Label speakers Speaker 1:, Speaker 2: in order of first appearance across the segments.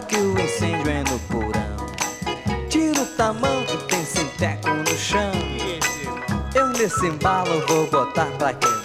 Speaker 1: Que o incêndio é no porão tamanho tem sinteco no chão. Eu nesse embalo vou botar pra quebrar.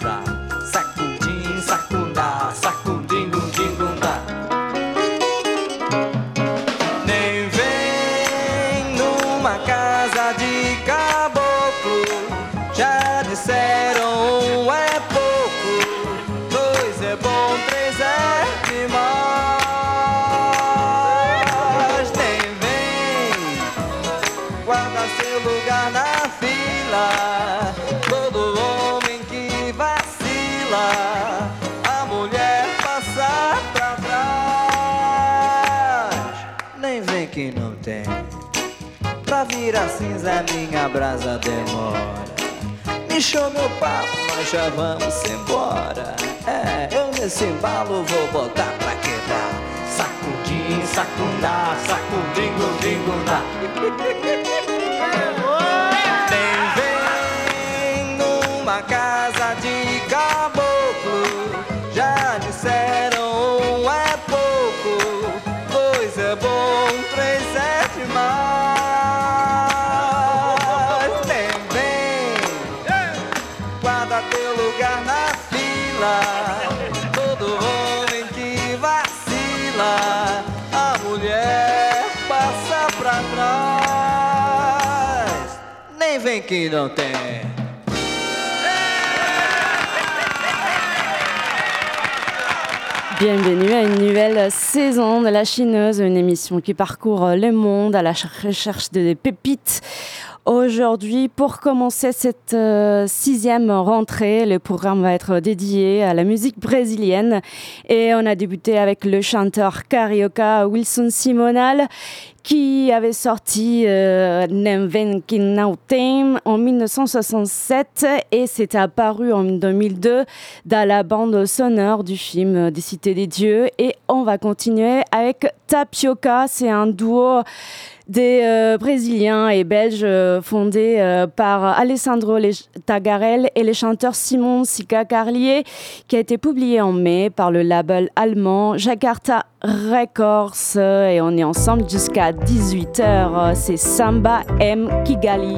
Speaker 1: Cinza minha brasa demora. Show meu papo, nós já vamos embora. É, eu nesse embalo vou botar pra quebrar. Sacudim, sacundá, sacudim, gundim, gundá. casa de caboclo. Já disseram
Speaker 2: Bienvenue à une nouvelle saison de La Chineuse, une émission qui parcourt le monde à la recherche de pépites. Aujourd'hui, pour commencer cette euh, sixième rentrée, le programme va être dédié à la musique brésilienne. Et on a débuté avec le chanteur carioca Wilson Simonal qui avait sorti euh, en 1967 et c'était apparu en 2002 dans la bande sonore du film Des Cités des Dieux. Et on va continuer avec Tapioca, c'est un duo des euh, Brésiliens et Belges euh, fondés euh, par Alessandro Tagarel et les chanteurs Simon Sika Carlier, qui a été publié en mai par le label allemand Jakarta Records. Et on est ensemble jusqu'à 18h. C'est Samba M Kigali.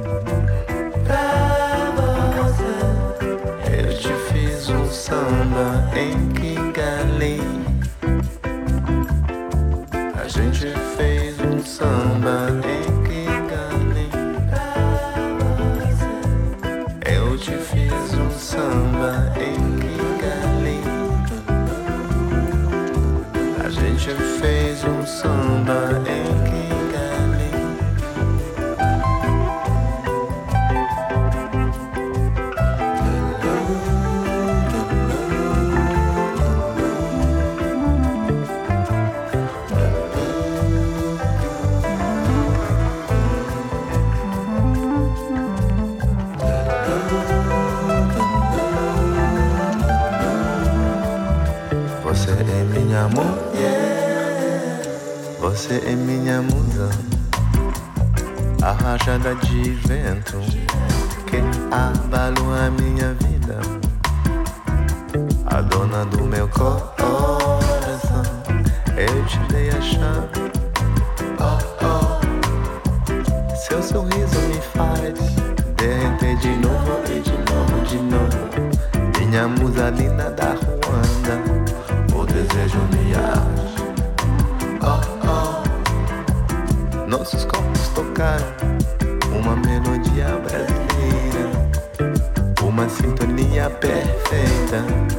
Speaker 3: Você é minha musa, arrajada de vento, que abalou a minha vida, a dona do meu corpo. 있다.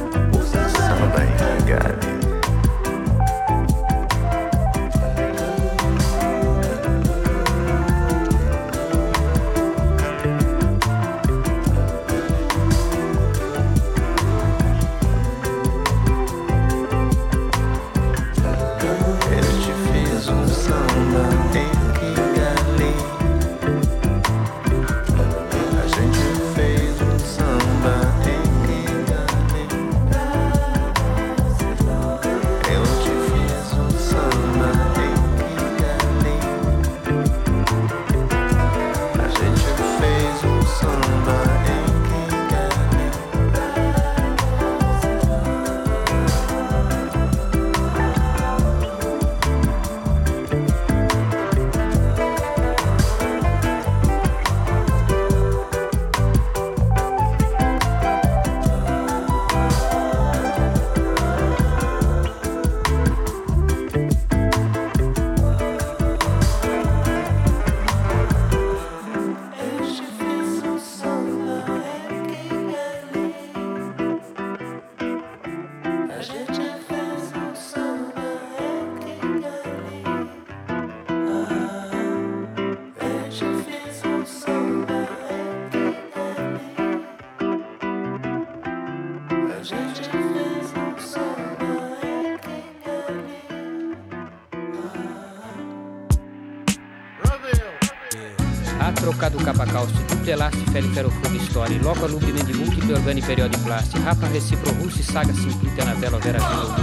Speaker 3: Rafa Recifro Russo e
Speaker 4: Saga Simplita na Vela Vera Vila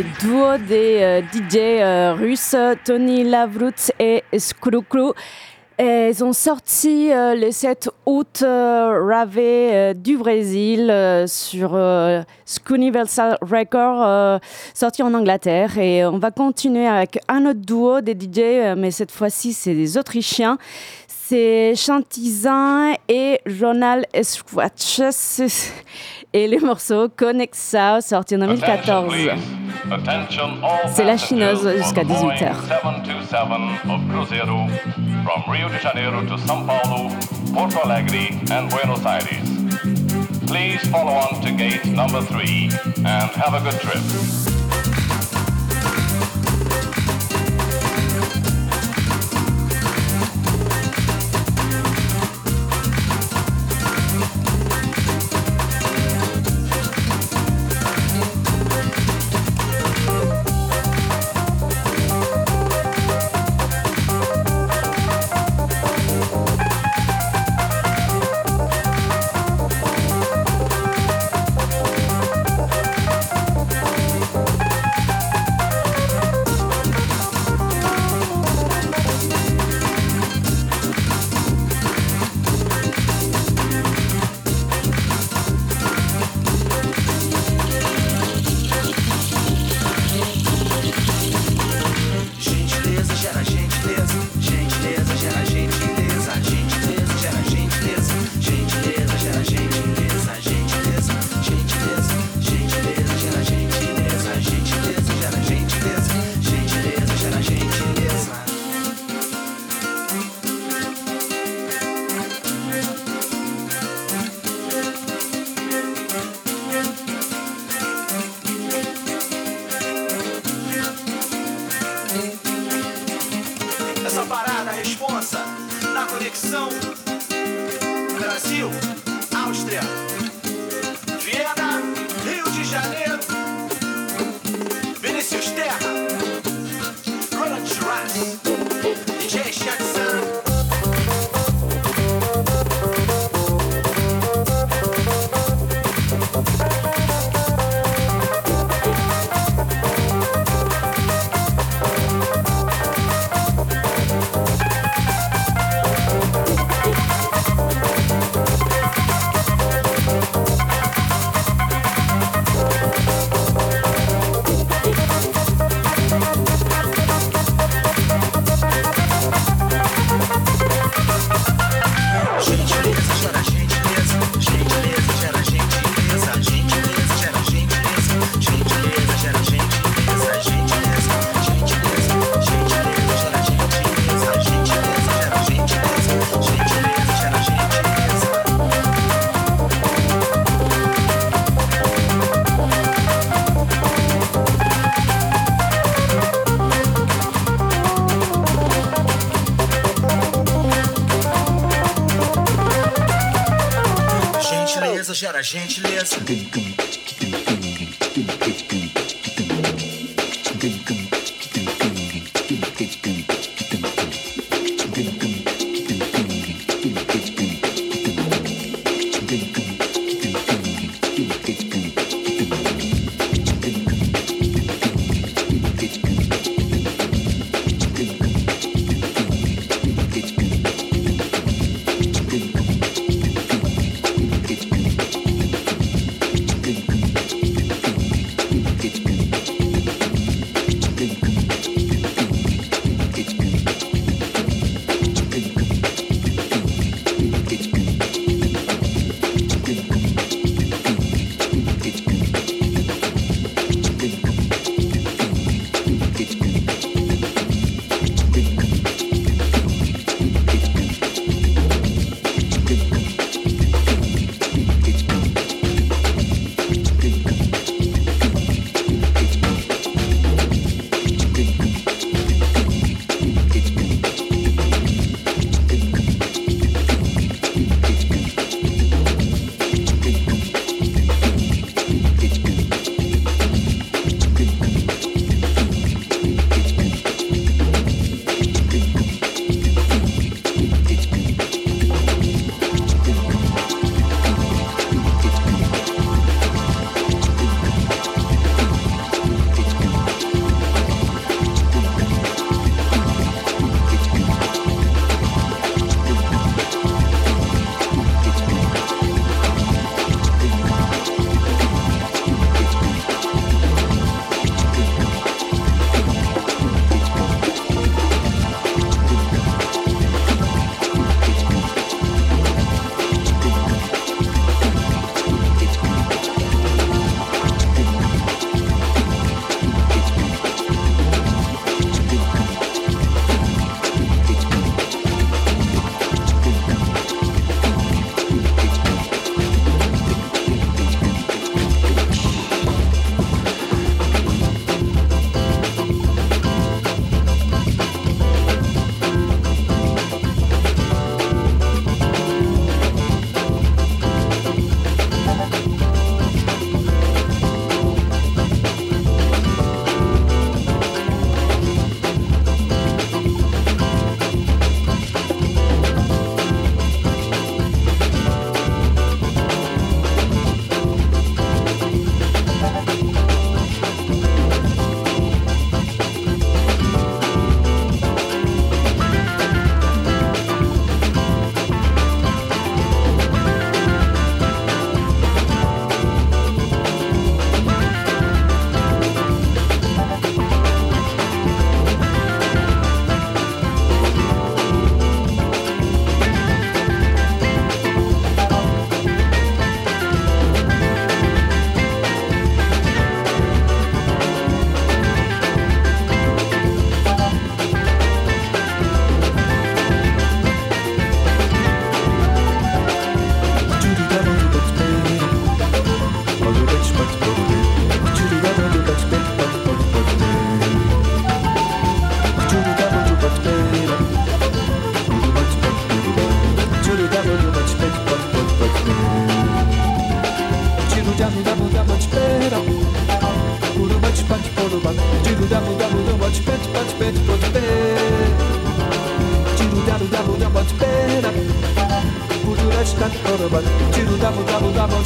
Speaker 2: duo des euh, DJ euh, russes Tony Lavrut et Skrukru. Ils ont sorti euh, le 7 août euh, du Brésil sur Universal Record, euh, sorti en Angleterre. Et on va continuer avec un autre duo des DJ, mais cette fois-ci c'est des Autrichiens. C'est Chantizin et Ronald Esquatch. Et le morceau Connect South, sorti en 2014.
Speaker 5: C'est la chineuse jusqu'à 18h.
Speaker 2: From
Speaker 5: Rio de Janeiro to São Paulo, Porto Alegre and Buenos Aires. Please follow on to gate number three and have a good trip.
Speaker 3: Gentileza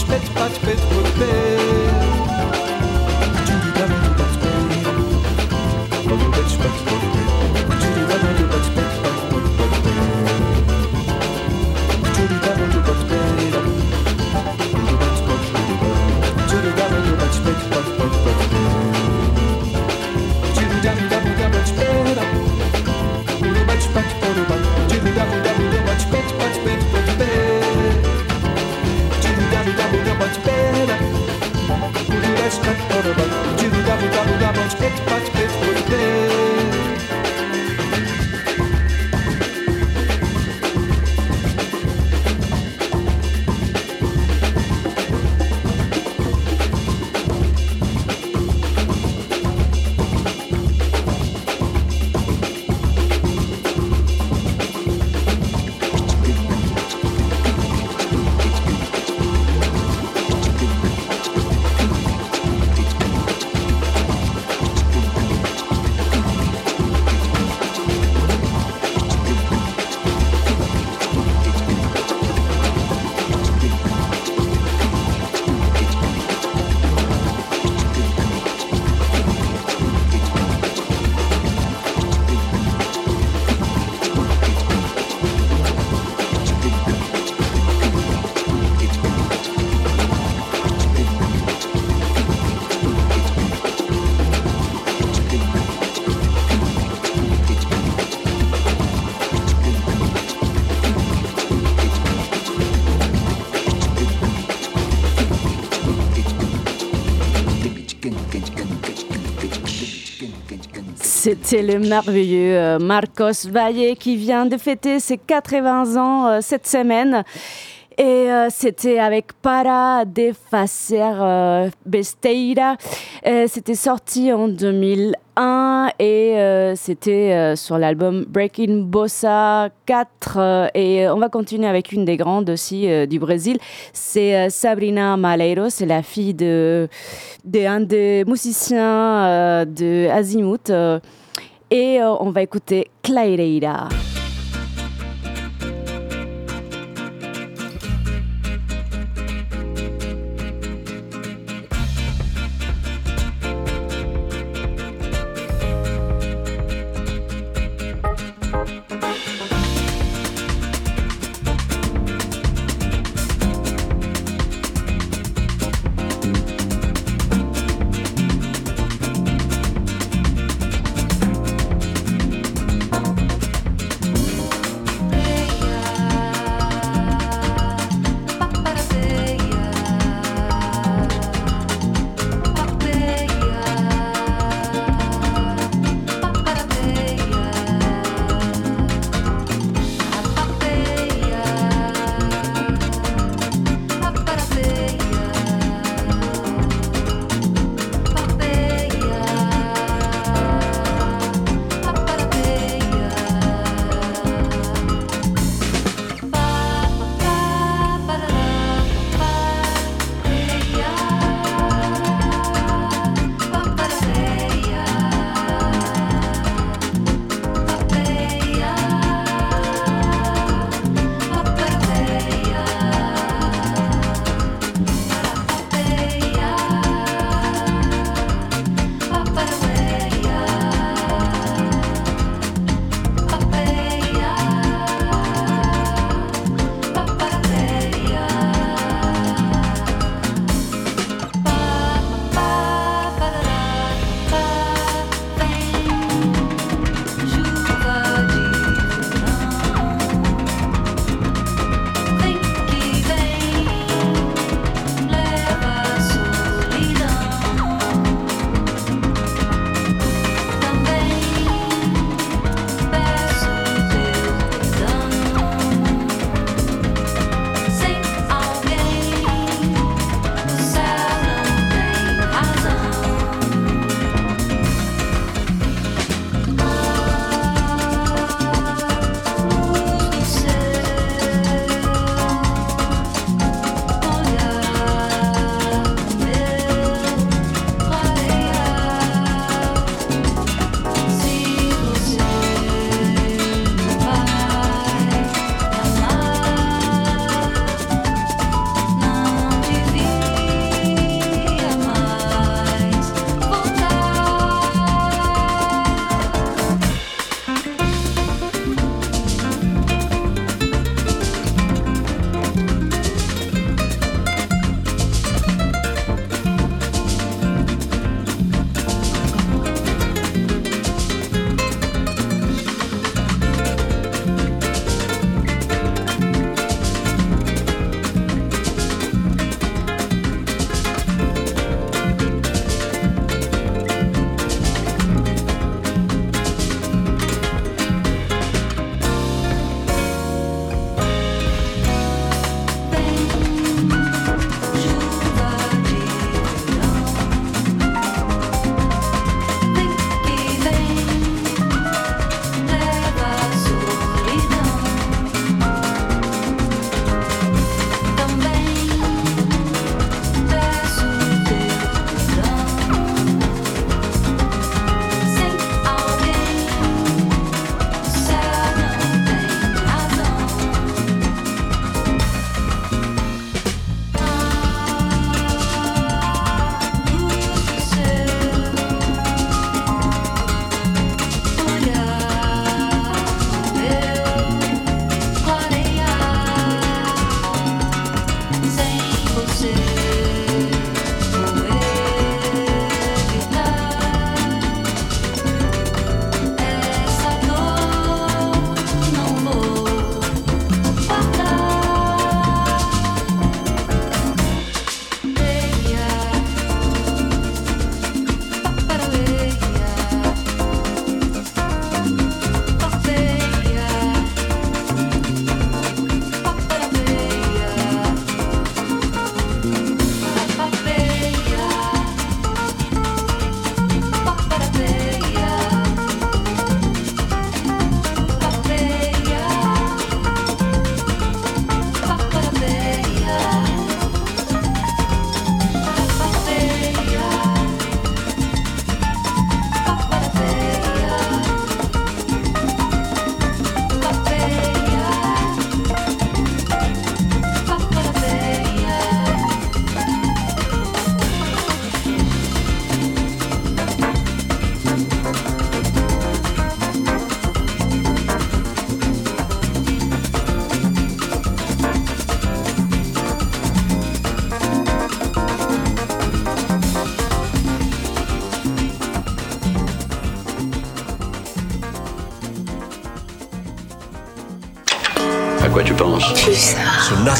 Speaker 3: pet, pat, pet, put,
Speaker 6: pet.
Speaker 2: C'était le merveilleux euh, Marcos Valle qui vient de fêter ses 80 ans euh, cette semaine. Et euh, c'était avec Para de Facer euh, Besteira. Euh, c'était sorti en 2001 et c'était sur l'album Breaking Bossa 4. euh, et on va continuer avec une des grandes aussi du Brésil. C'est Sabrina Maleiro, c'est la fille de, de des musiciens de Azimuth. euh, et on va écouter Claireira.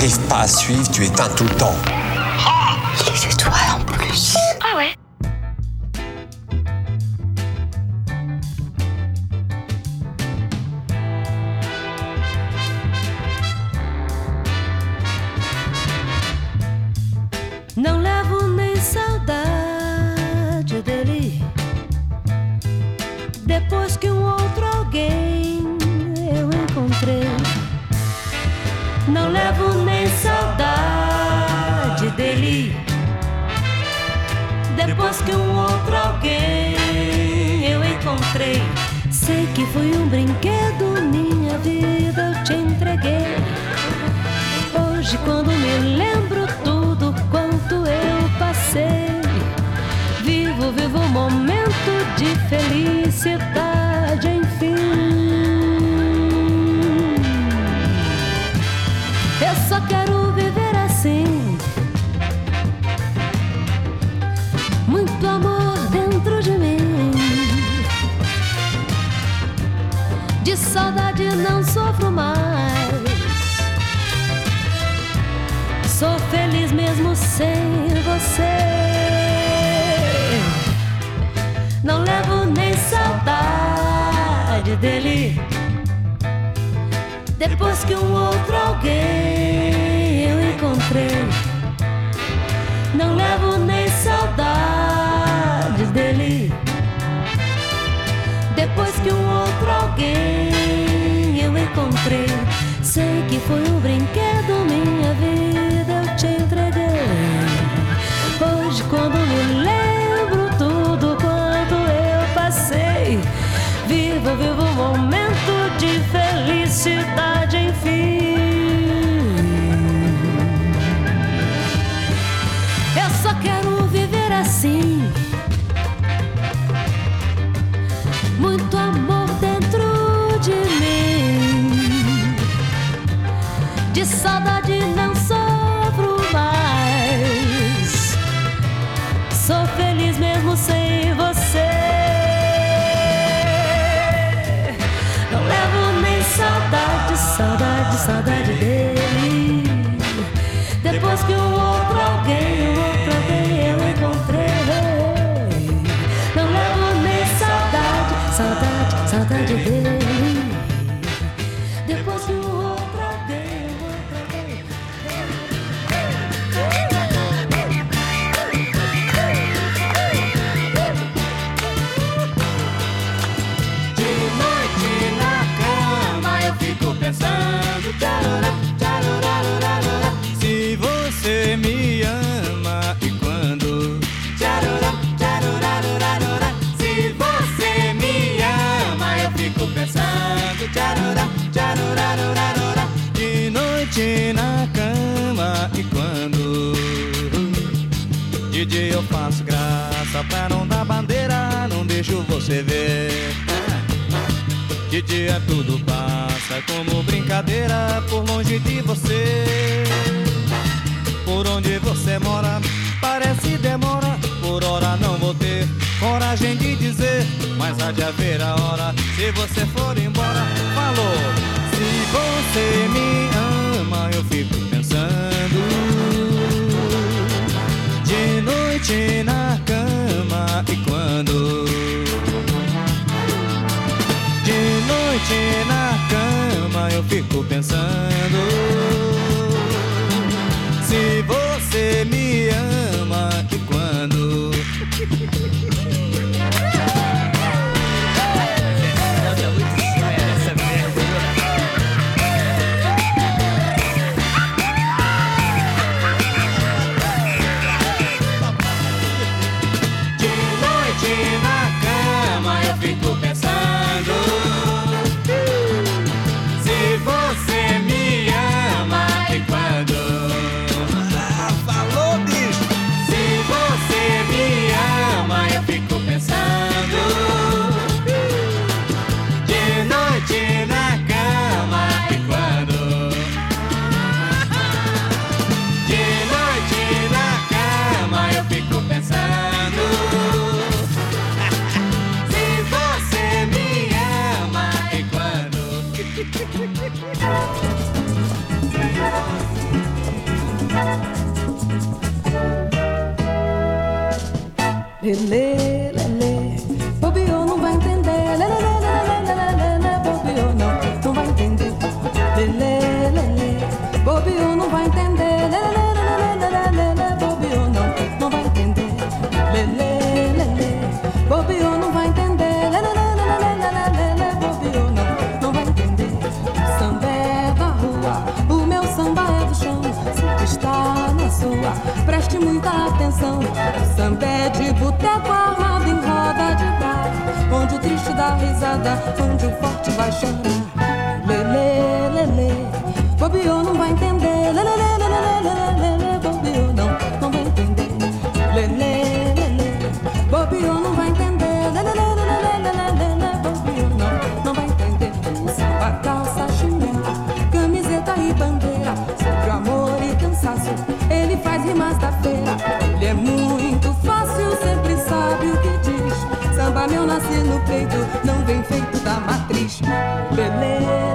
Speaker 7: Je n'arrive pas à suivre, tu éteins tout le temps.
Speaker 8: Saudade dele. Depois que um outro alguém eu encontrei. Não levo nem saudade dele. Depois que um outro alguém eu encontrei. Sei que foi um brinquedo, minha vida eu te entreguei. Hoje, quando vivo, vivo um momento de felicidade, enfim. Eu só quero viver assim. Muito amor dentro de mim. De saudade eu
Speaker 1: faço graça pra não dar bandeira, não deixo você ver. De dia tudo passa como brincadeira por longe de você. Por onde você mora, parece demora. Por hora não vou ter coragem de dizer, mas há de haver a hora. Se você for embora, falou. Se você me ama, eu fico pensando. Noite na cama e quando De noite na cama eu fico pensando Se você me ama
Speaker 6: risada, onde o forte vai chorar. Lelê, lelê, bobeou, não vai entender. Lelê, lelê, lelê, bobeou, não, não vai entender. Lelê, lelê, bobeou, não vai entender. Lelê, lelê, lelê, bobeou, não, não vai entender. Samba, calça, chinelo, camiseta e bandeira. Sobre amor e cansaço, ele faz rimas da feira. Ele é muito fácil, sempre sabe o que diz. Samba meu nasce no peito, não vem feito da matriz. Lelê,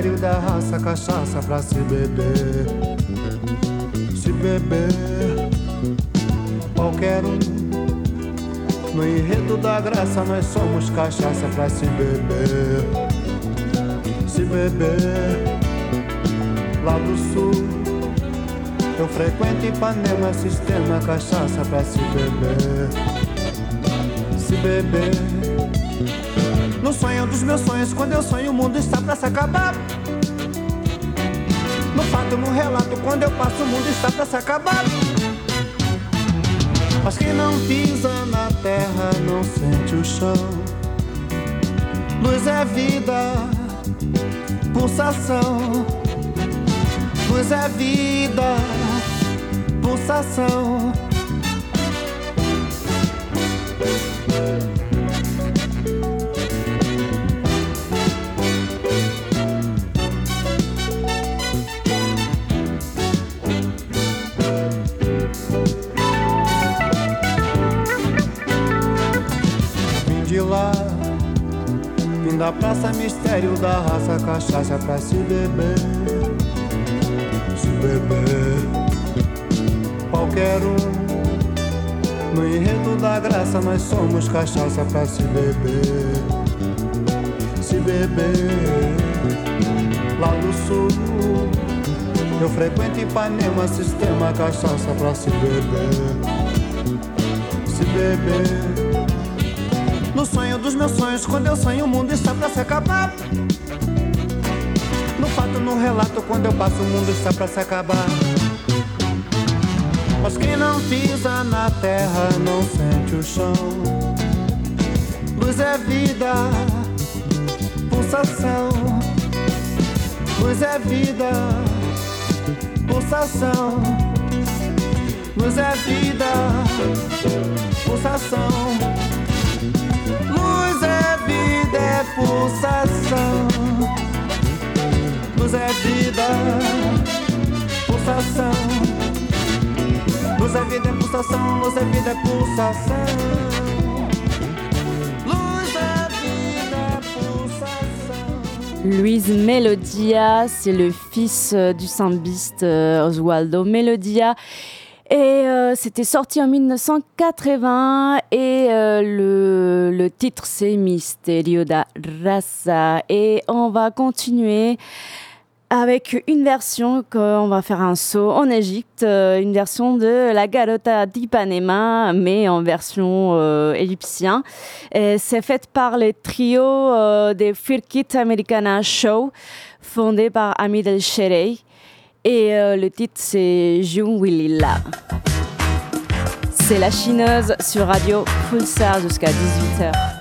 Speaker 9: mistério da raça, cachaça pra se beber. Se beber, qualquer um. No enredo da graça, nós somos cachaça pra se beber. Se beber, lá do sul. Eu frequento Ipanema, sistema cachaça pra se beber. Se beber. No sonho dos meus sonhos, quando eu sonho, o mundo está pra se acabar. Quando eu passo, o mundo está pra se acabar. Mas quem não pisa na terra não sente o chão. Luz é vida, pulsação. Luz é vida, pulsação. Praça, mistério da raça, cachaça pra se beber. Se beber, qualquer um. No enredo da graça, nós somos cachaça pra se beber. Se beber, lá do sul. Eu frequento Ipanema, sistema cachaça pra se beber. Se beber. No sonho dos meus sonhos, quando eu sonho, o mundo está pra se acabar. No fato, no relato, quando eu passo, o mundo está pra se acabar. Mas quem não pisa na terra não sente o chão. Luz é vida, pulsação. Luz é vida, pulsação. Luz é vida, pulsação. der pulsação Luz é vida, pulsação Luz é vida, pulsação, luz é vida, pulsação
Speaker 10: Luis Melodia, c'est le fils du symbiste euh, Oswaldo Melodia. Et euh, c'était sorti en 1980 et euh, le, le, titre c'est Misterio da Raza. Et on va continuer avec une version qu'on va faire un saut en Égypte, euh, une version de La Garota d'Ipanema, mais en version euh, égyptien. C'est faite par le trio euh, des Firkit Americana Show, fondé par Amid El Sherey. Et euh, le titre c'est Jung Willila. C'est la chineuse sur Radio Pulsar jusqu'à 18h.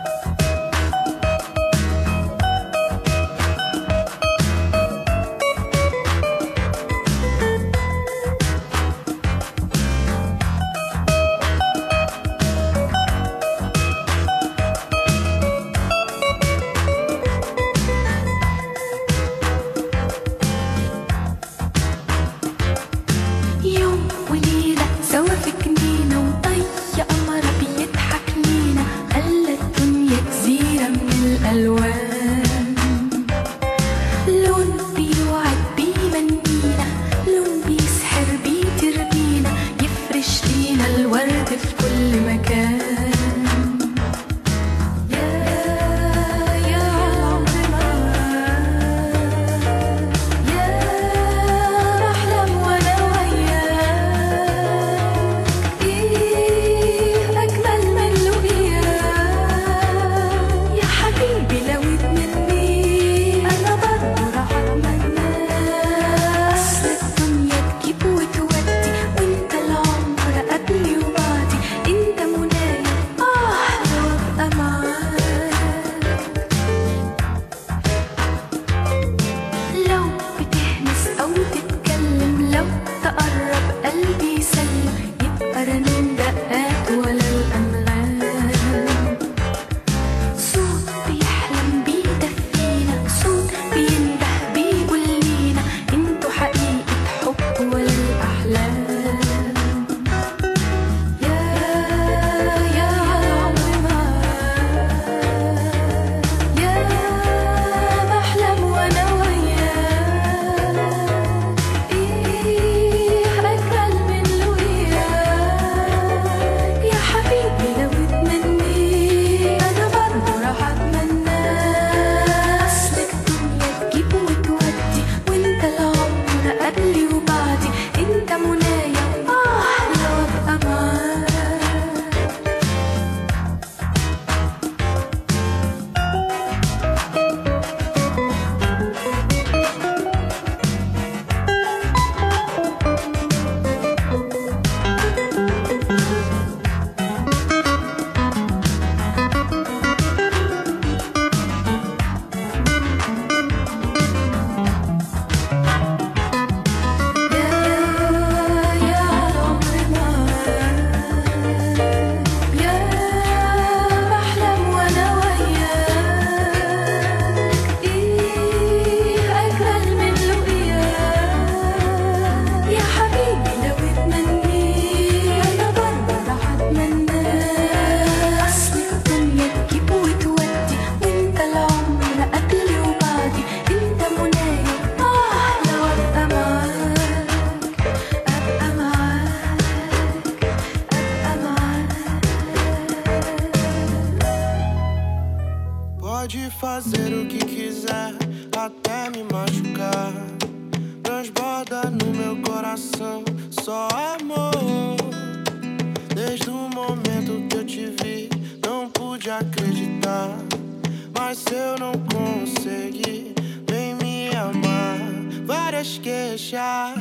Speaker 11: não consegui nem me amar. Várias queixas,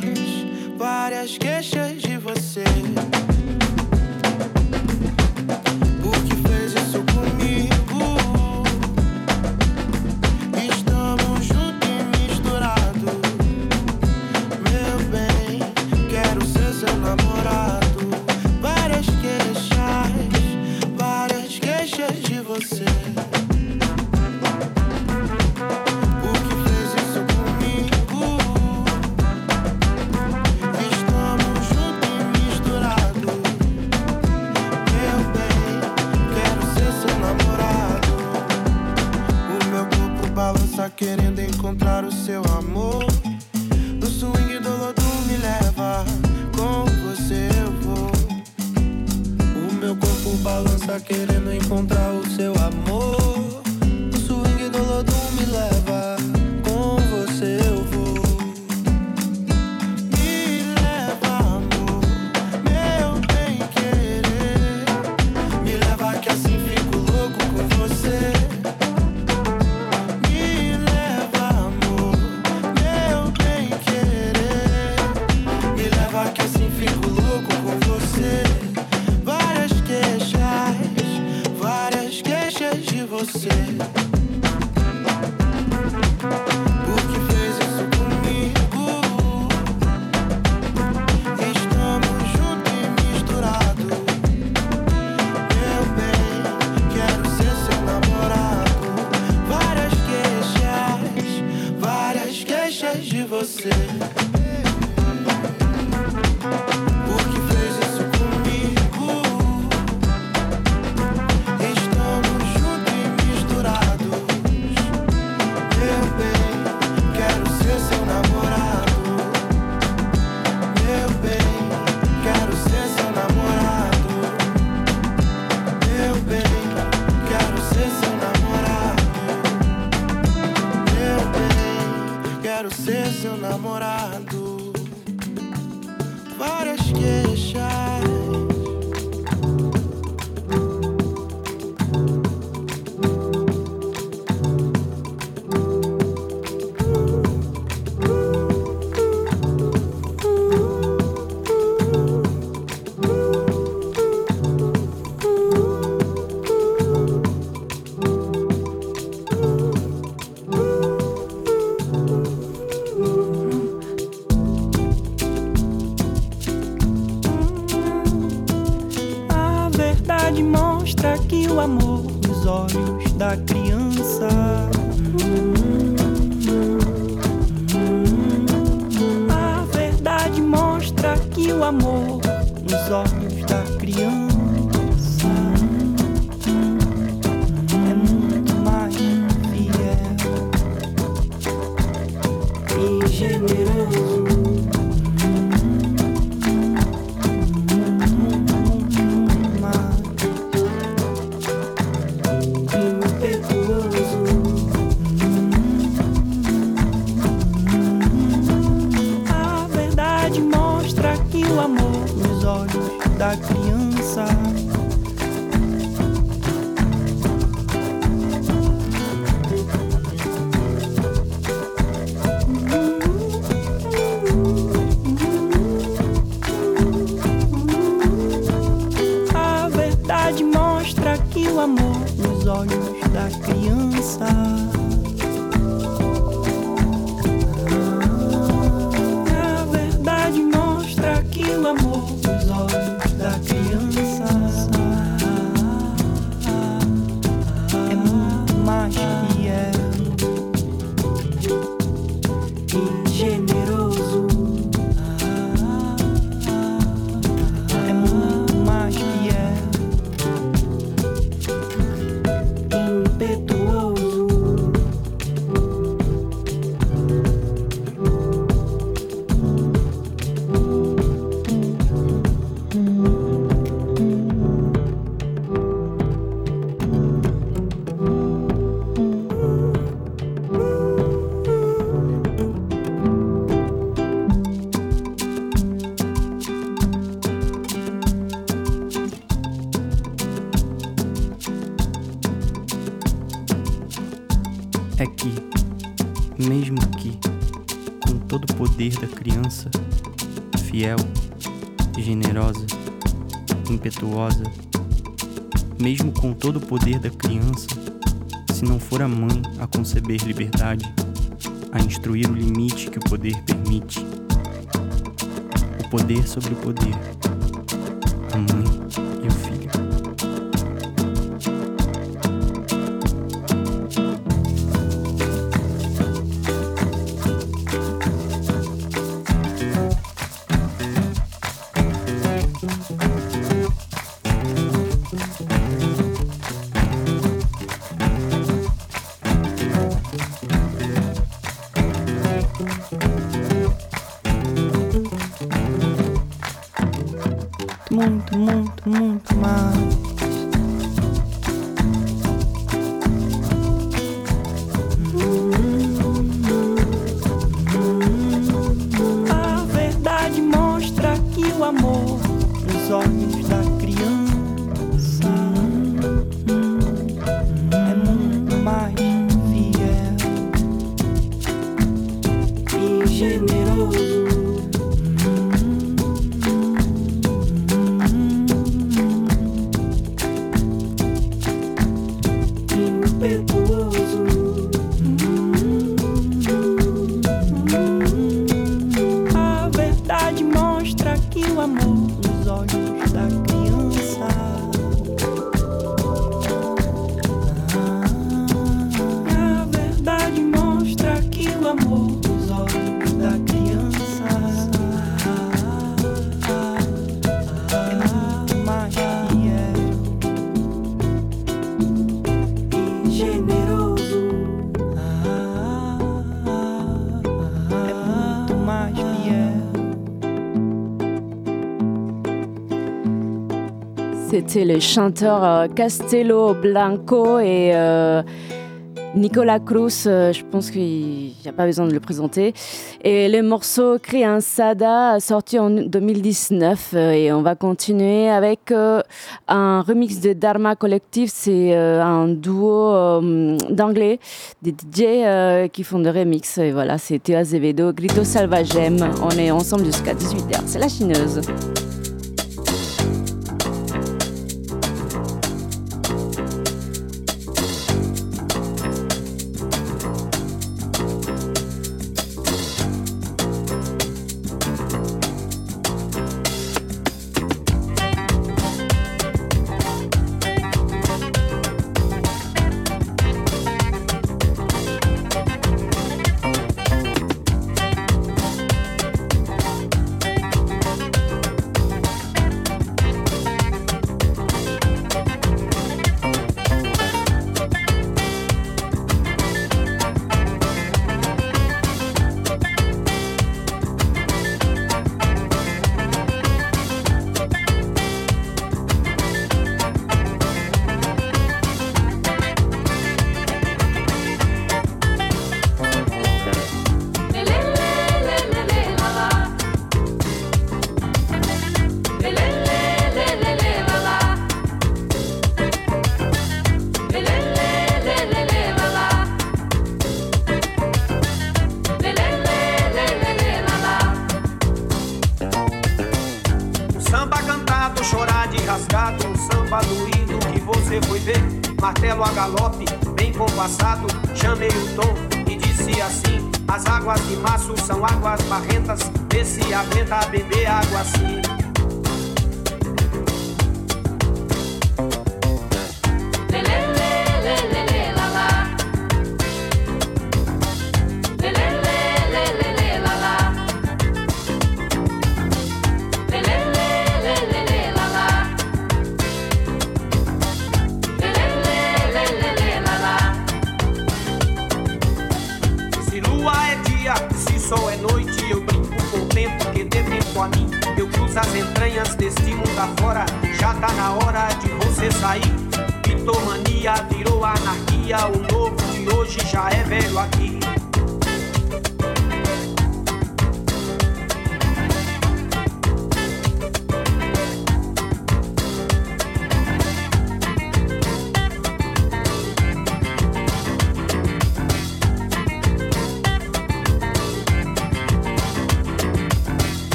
Speaker 11: várias queixas de você.
Speaker 12: conceber liberdade, a instruir o limite que o poder permite. O poder sobre o poder.
Speaker 13: muito, muito, muito mal.
Speaker 2: C'était le chanteur euh, Castello Blanco et euh, Nicolas Cruz. euh, je pense qu'il n'y a pas besoin de le présenter. Et le morceau Criançada sorti en 2019. euh, et on va continuer avec un remix de Dharma Collective. C'est un duo d'anglais, des DJ qui font des remix. Et voilà, c'est Théo Azevedo, Grito Salvagem. On est ensemble jusqu'à 18h. C'est la chineuse.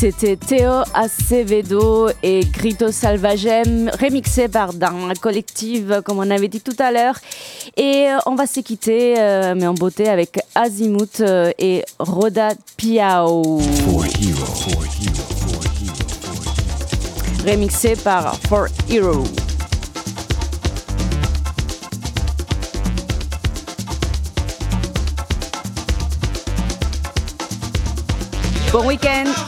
Speaker 2: C'était Théo Acevedo et Grito Salvagem, remixé par Dharma Collective, comme on avait dit tout à l'heure. Et euh, on va se quitter, euh, mais en beauté, avec Azimuth euh, et Roda Piao. Remixé par For Hero. Bon week-end.